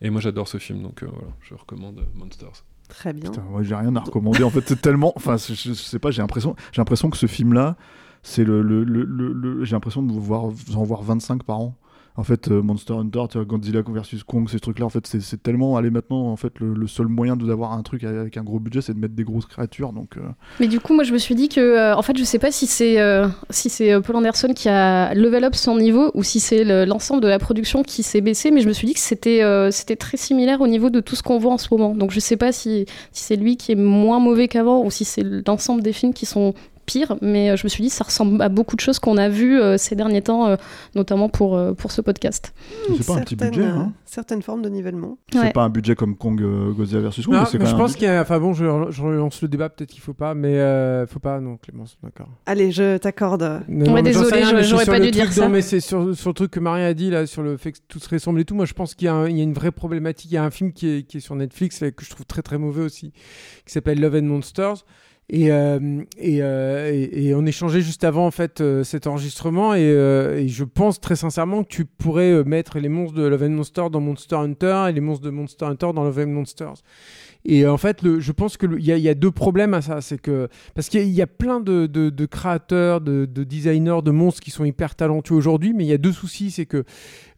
Speaker 2: Et moi, j'adore ce film, donc euh, voilà, je recommande euh, Monsters.
Speaker 3: Très bien.
Speaker 1: Putain, moi j'ai rien à recommander. En fait, tellement. Enfin, je, je sais pas, j'ai l'impression, j'ai l'impression que ce film-là, c'est le. le, le, le- j'ai l'impression de vous voir, vous en voir 25 par an. En fait, euh, Monster Hunter, Godzilla versus Kong, ces trucs-là, en fait, c'est tellement. Allez, maintenant, en fait, le, seul moyen de vous avoir un truc avec un gros budget, c'est de mettre des grosses créatures. Donc, euh,
Speaker 6: Mais du coup, moi, je me suis dit que, euh, en fait, je sais pas si c'est si c'est Paul Anderson qui a level up son niveau ou si c'est le- l'ensemble de la production qui s'est baissé, mais je me suis dit que c'était c'était très similaire au niveau de tout ce qu'on voit en ce moment. Donc, je sais pas si, si c'est lui qui est moins mauvais qu'avant ou si c'est l'ensemble des films qui sont pire, mais euh, je me suis dit ça ressemble à beaucoup de choses qu'on a vues euh, ces derniers temps, euh, notamment pour, euh, pour ce podcast.
Speaker 1: C'est pas un petit
Speaker 3: Certaines,
Speaker 1: budget, hein
Speaker 3: Certaines formes de nivellement.
Speaker 1: C'est
Speaker 6: Ouais.
Speaker 1: pas un budget comme Kong euh, Godzilla versus Kong,
Speaker 5: Non,
Speaker 1: mais c'est
Speaker 5: mais
Speaker 1: quand
Speaker 5: je pense qu'il y a. Enfin bon, je, je relance le débat, peut-être qu'il faut pas, mais euh, faut pas, non, Clémence, d'accord.
Speaker 3: Allez, je t'accorde.
Speaker 6: Ouais, désolé, j'aurais pas dû
Speaker 5: truc-
Speaker 6: dire ça.
Speaker 5: Non, mais c'est sur, sur le truc que Marie a dit, là, sur le fait que tout se ressemble et tout. Moi, je pense qu'il y, a y une vraie problématique. Il y a un film qui est, qui est sur Netflix, là, que je trouve très très mauvais aussi, qui s'appelle Love and Monsters. Et, euh, euh, et, on échangeait juste avant en fait euh, cet enregistrement et, je pense très sincèrement que tu pourrais mettre les monstres de Love and Monsters dans Monster Hunter et les monstres de Monster Hunter dans Love and Monsters. Et en fait, je pense qu'il y, a- deux problèmes à ça. C'est que parce qu'il y, a- plein de, créateurs, de, de designers, de monstres qui sont hyper talentueux aujourd'hui, mais il y a deux soucis. C'est que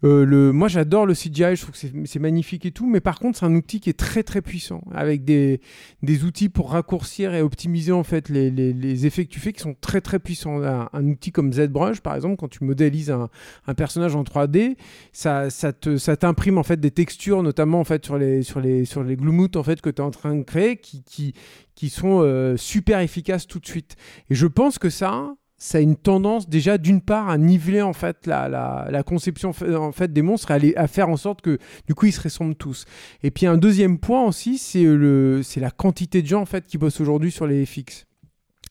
Speaker 5: le, moi, j'adore le CGI, je trouve que c'est magnifique et tout, mais par contre, c'est un outil qui est très très puissant, avec des, des outils pour raccourcir et optimiser en fait les, les- les effets que tu fais qui sont très très puissants. Un, outil comme ZBrush, par exemple, quand tu modélises un, un personnage en 3D, ça, ça te ça t'imprime en fait des textures, notamment en fait sur les sur les sur les en fait que tu es en train de créer, qui qui qui sont euh, super efficaces tout de suite. Et je pense que ça, ça a une tendance déjà d'une part à niveler en fait la, la, conception en fait des monstres et à, à faire en sorte que du coup ils se ressemblent tous. Et puis un deuxième point aussi, c'est la quantité de gens en fait qui bossent aujourd'hui sur les FX.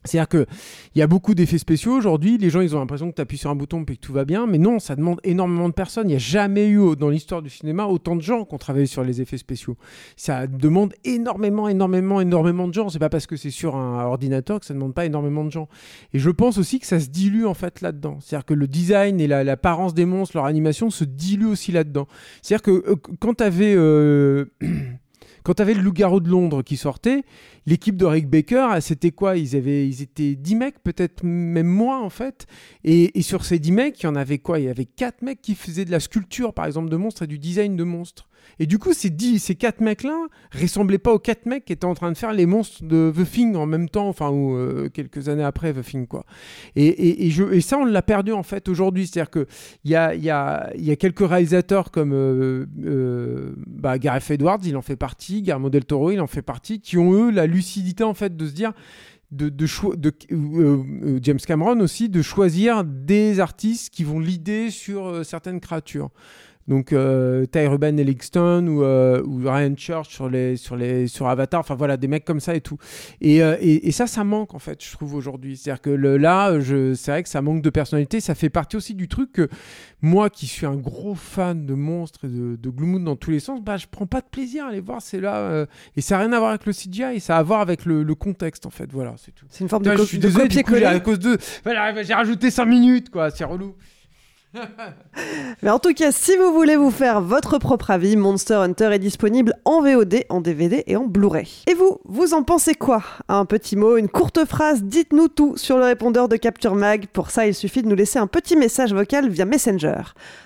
Speaker 5: C'est-à-dire que il y a beaucoup d'effets spéciaux aujourd'hui. Les gens, ils ont l'impression que tu appuies sur un bouton et que tout va bien. Mais non, ça demande énormément de personnes. Il n'y a jamais eu dans l'histoire du cinéma autant de gens qui ont travaillé sur les effets spéciaux. Ça demande énormément, énormément, énormément de gens. C'est pas parce que c'est sur un ordinateur que ça demande pas énormément de gens. Et je pense aussi que ça se dilue en fait là-dedans. C'est-à-dire que le design et la- l'apparence des monstres, leur animation se diluent aussi là-dedans. C'est-à-dire que euh, quand tu avais quand tu avais le loup-garou de Londres qui sortait, l'équipe de Rick Baker, c'était quoi? Ils, avaient, ils étaient 10 mecs, peut-être même moins en fait. Et, et sur ces 10 mecs, il y en avait quoi? Il y avait 4 mecs qui faisaient de la sculpture, par exemple, de monstres et du design de monstres. Et du coup, ces, 10, ces 4 mecs-là ressemblaient pas aux 4 mecs qui étaient en train de faire les monstres de The Thing en même temps, enfin, ou euh, quelques années après The Thing, quoi. Et, et, je, et ça, on l'a perdu en fait aujourd'hui. C'est-à-dire qu'il y a, y, a, y a quelques réalisateurs comme euh, euh, bah, Gareth Edwards, il en fait partie, Guillermo del Toro, il en fait partie, qui ont eux la lucidité en fait de se dire de, de, de James Cameron aussi de choisir des artistes qui vont l'idée sur certaines créatures. Donc euh, Ty Ruben Ellingston ou, euh, ou Ryan Church sur les sur les sur Avatar, enfin voilà des mecs comme ça et tout. Et, euh, et, et ça ça manque en fait, je trouve aujourd'hui. C'est-à-dire que le, là, c'est vrai que ça manque de personnalité. Ça fait partie aussi du truc que moi qui suis un gros fan de monstres et de, de Gloomwood dans tous les sens, bah je prends pas de plaisir à aller voir. C'est là euh, et ça a rien à voir avec le CGI, ça a à voir avec le, le contexte en fait. Voilà, c'est tout.
Speaker 3: C'est une forme de, co-
Speaker 5: je suis
Speaker 3: de
Speaker 5: désolé, coup, à cause de voilà, j'ai rajouté 5 minutes quoi, c'est relou.
Speaker 3: Mais en tout cas, si vous voulez vous faire votre propre avis, Monster Hunter est disponible en VOD, en DVD et en Blu-ray. Et vous, vous en pensez quoi? Un petit mot, une courte phrase, dites-nous tout sur le répondeur de Capture Mag. Pour ça, il suffit de nous laisser un petit message vocal via Messenger.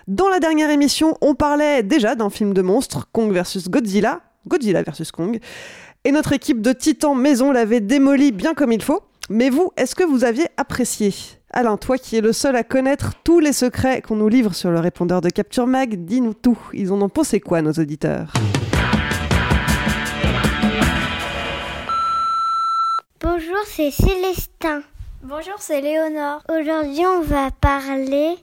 Speaker 3: Dans la dernière émission, on parlait déjà d'un film de monstres, Kong vs Godzilla, Godzilla vs Kong. Et notre équipe de titans maison l'avait démoli bien comme il faut. Mais vous, est-ce que vous aviez apprécié Alain, toi qui es le seul à connaître tous les secrets qu'on nous livre sur le répondeur de Capture Mag, dis-nous tout. Ils en ont pensé quoi, nos auditeurs
Speaker 7: Bonjour, c'est Célestin. Bonjour, c'est Léonore. Aujourd'hui, on va parler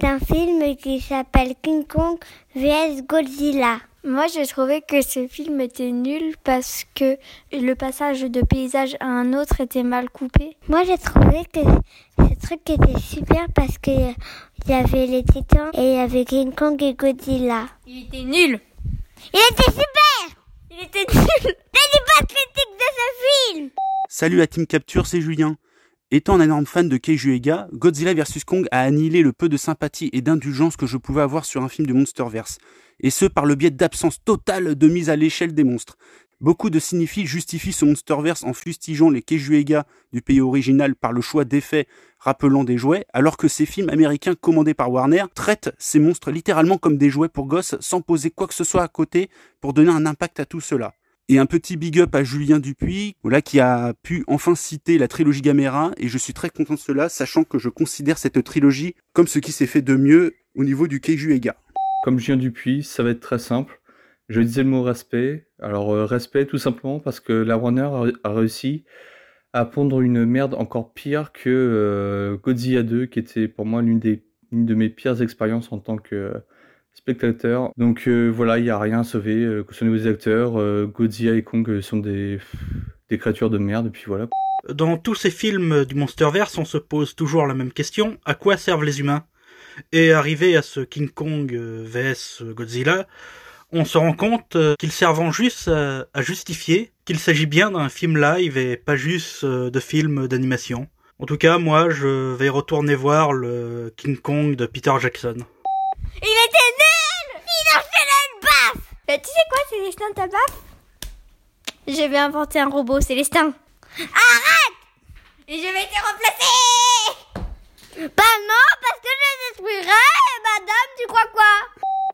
Speaker 7: d'un film qui s'appelle King Kong vs Godzilla.
Speaker 8: Moi, j'ai trouvé que ce film était nul parce que le passage de paysage à un autre était mal coupé.
Speaker 7: Moi, j'ai trouvé que ce truc était super parce que il y avait les titans et il y avait King Kong et Godzilla.
Speaker 8: Il était nul.
Speaker 7: Il était super
Speaker 8: Il était nul.
Speaker 7: T'as dit pas de critique de ce film
Speaker 9: Salut à Team Capture, c'est Julien. Étant un énorme fan de Keiju Ega, Godzilla vs Kong a annihilé le peu de sympathie et d'indulgence que je pouvais avoir sur un film de Monsterverse, et ce par le biais d'absence totale de mise à l'échelle des monstres. Beaucoup de cinéphiles justifient ce Monsterverse en fustigeant les Keiju Ega du pays original par le choix d'effets rappelant des jouets, alors que ces films américains commandés par Warner traitent ces monstres littéralement comme des jouets pour gosses sans poser quoi que ce soit à côté pour donner un impact à tout cela. Et un petit big up à Julien Dupuis, qui a pu enfin citer la trilogie Gamera, et je suis très content de cela, sachant que je considère cette trilogie comme ce qui s'est fait de mieux au niveau du Keiju Ega.
Speaker 10: Comme Julien Dupuis, ça va être très simple. Je disais le mot respect. Alors euh, respect tout simplement parce que la Warner a, réussi à pondre une merde encore pire que euh, Godzilla 2, qui était pour moi l'une de mes pires expériences en tant que euh, spectateur. Donc euh, voilà, il n'y a rien à sauver, euh, que ce soit au niveau des acteurs, euh, Godzilla et Kong euh, sont des, des créatures de merde, et puis voilà.
Speaker 11: Dans tous ces films du Monsterverse, on se pose toujours la même question à quoi servent les humains? Et arrivé à ce King Kong vs Godzilla, on se rend compte qu'ils servent juste à, à justifier qu'il s'agit bien d'un film live et pas juste de film d'animation. En tout cas, moi, je vais retourner voir le King Kong de Peter Jackson.
Speaker 7: Il était nul Il a fait une baffe Bah, tu sais quoi, Célestin, ta baffe Je vais inventer un robot, Célestin. Arrête Et je vais te remplacer Bah non, parce que je le détruirai Madame, tu crois quoi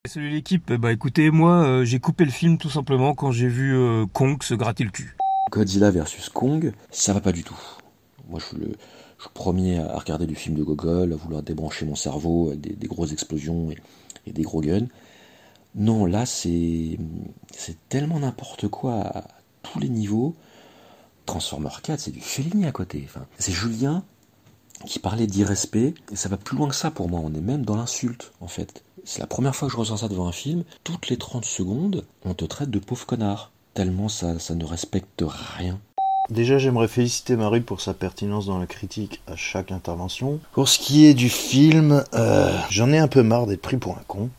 Speaker 12: Salut l'équipe, bah écoutez, moi euh, j'ai coupé le film tout simplement quand j'ai vu euh, Kong se gratter le cul.
Speaker 13: Godzilla versus Kong, ça va pas du tout. Moi, je suis le, je suis le premier à regarder du film de Gogol, à vouloir débrancher mon cerveau avec des, des grosses explosions et, et des gros guns. Non, là, c'est c'est tellement n'importe quoi à tous les niveaux. Transformer 4, c'est du Fellini à côté. Enfin, c'est Julien qui parlait d'irrespect, et ça va plus loin que ça pour moi. On est même dans l'insulte, en fait. C'est la première fois que je ressens ça devant un film. Toutes les 30 secondes, on te traite de pauvre connard. Tellement ça, ça ne respecte rien.
Speaker 14: Déjà, j'aimerais féliciter Marie pour sa pertinence dans la critique à chaque intervention. Pour ce qui est du film, euh, j'en ai un peu marre d'être pris pour un con.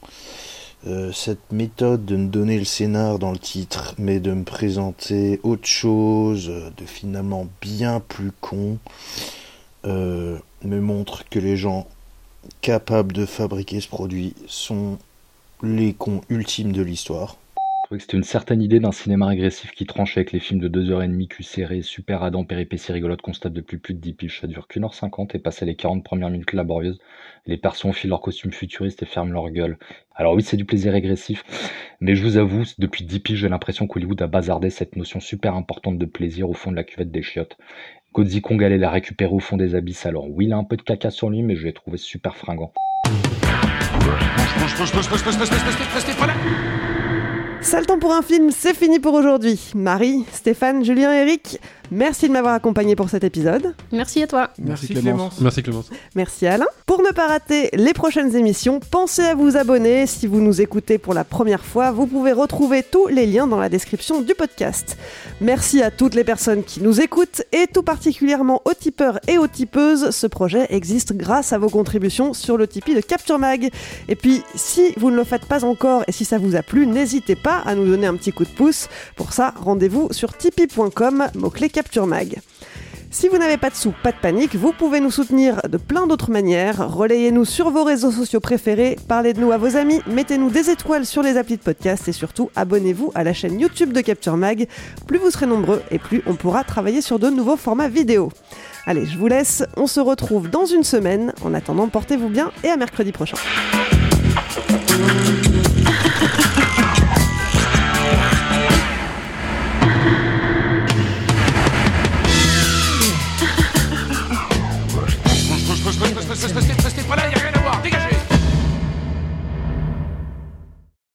Speaker 14: Euh, cette méthode de me donner le scénar dans le titre, mais de me présenter autre chose, euh, de finalement bien plus con, euh, me montre que les gens capables de fabriquer ce produit sont les cons ultimes de l'histoire.
Speaker 15: Je trouvais que c'était une certaine idée d'un cinéma régressif qui tranche avec les films de 2h30 cul serré, super adam, péripéties rigolotes qu'on se tape depuis plus de 10 piges. Ça dure qu'une heure 50 et passer les 40 premières minutes laborieuses. Les persos enfilent leurs costumes futuristes et ferment leur gueule. Alors oui, c'est du plaisir régressif, mais je vous avoue, depuis 10 piges, j'ai l'impression qu'Hollywood a bazardé cette notion super importante de plaisir au fond de la cuvette des chiottes. Godzilla Kong allait la récupérer au fond des abysses, alors oui, il a un peu de caca sur lui, mais je l'ai trouvé super fringant.
Speaker 3: Sale temps pour un film, c'est fini pour aujourd'hui. Marie, Stéphane, Julien, Eric, merci de m'avoir accompagné pour cet épisode.
Speaker 6: Merci à toi.
Speaker 2: Merci Clémence. Merci Clémence.
Speaker 3: Merci Alain. Pour ne pas rater les prochaines émissions, pensez à vous abonner. Si vous nous écoutez pour la première fois, vous pouvez retrouver tous les liens dans la description du podcast. Merci à toutes les personnes qui nous écoutent et tout particulièrement aux tipeurs et aux tipeuses. Ce projet existe grâce à vos contributions sur le Tipeee de Capture Mag. Et puis, si vous ne le faites pas encore et si ça vous a plu, n'hésitez pas à nous donner un petit coup de pouce. Pour ça, rendez-vous sur tipeee.com, mot-clé Capture Mag. Si vous n'avez pas de sous, pas de panique, vous pouvez nous soutenir de plein d'autres manières. Relayez-nous sur vos réseaux sociaux préférés, parlez de nous à vos amis, mettez-nous des étoiles sur les applis de podcast et surtout abonnez-vous à la chaîne YouTube de Capture Mag. Plus vous serez nombreux et plus on pourra travailler sur de nouveaux formats vidéo. Allez, je vous laisse, on se retrouve dans une semaine. En attendant, portez-vous bien et à mercredi prochain.
Speaker 16: Restez, pas là, y a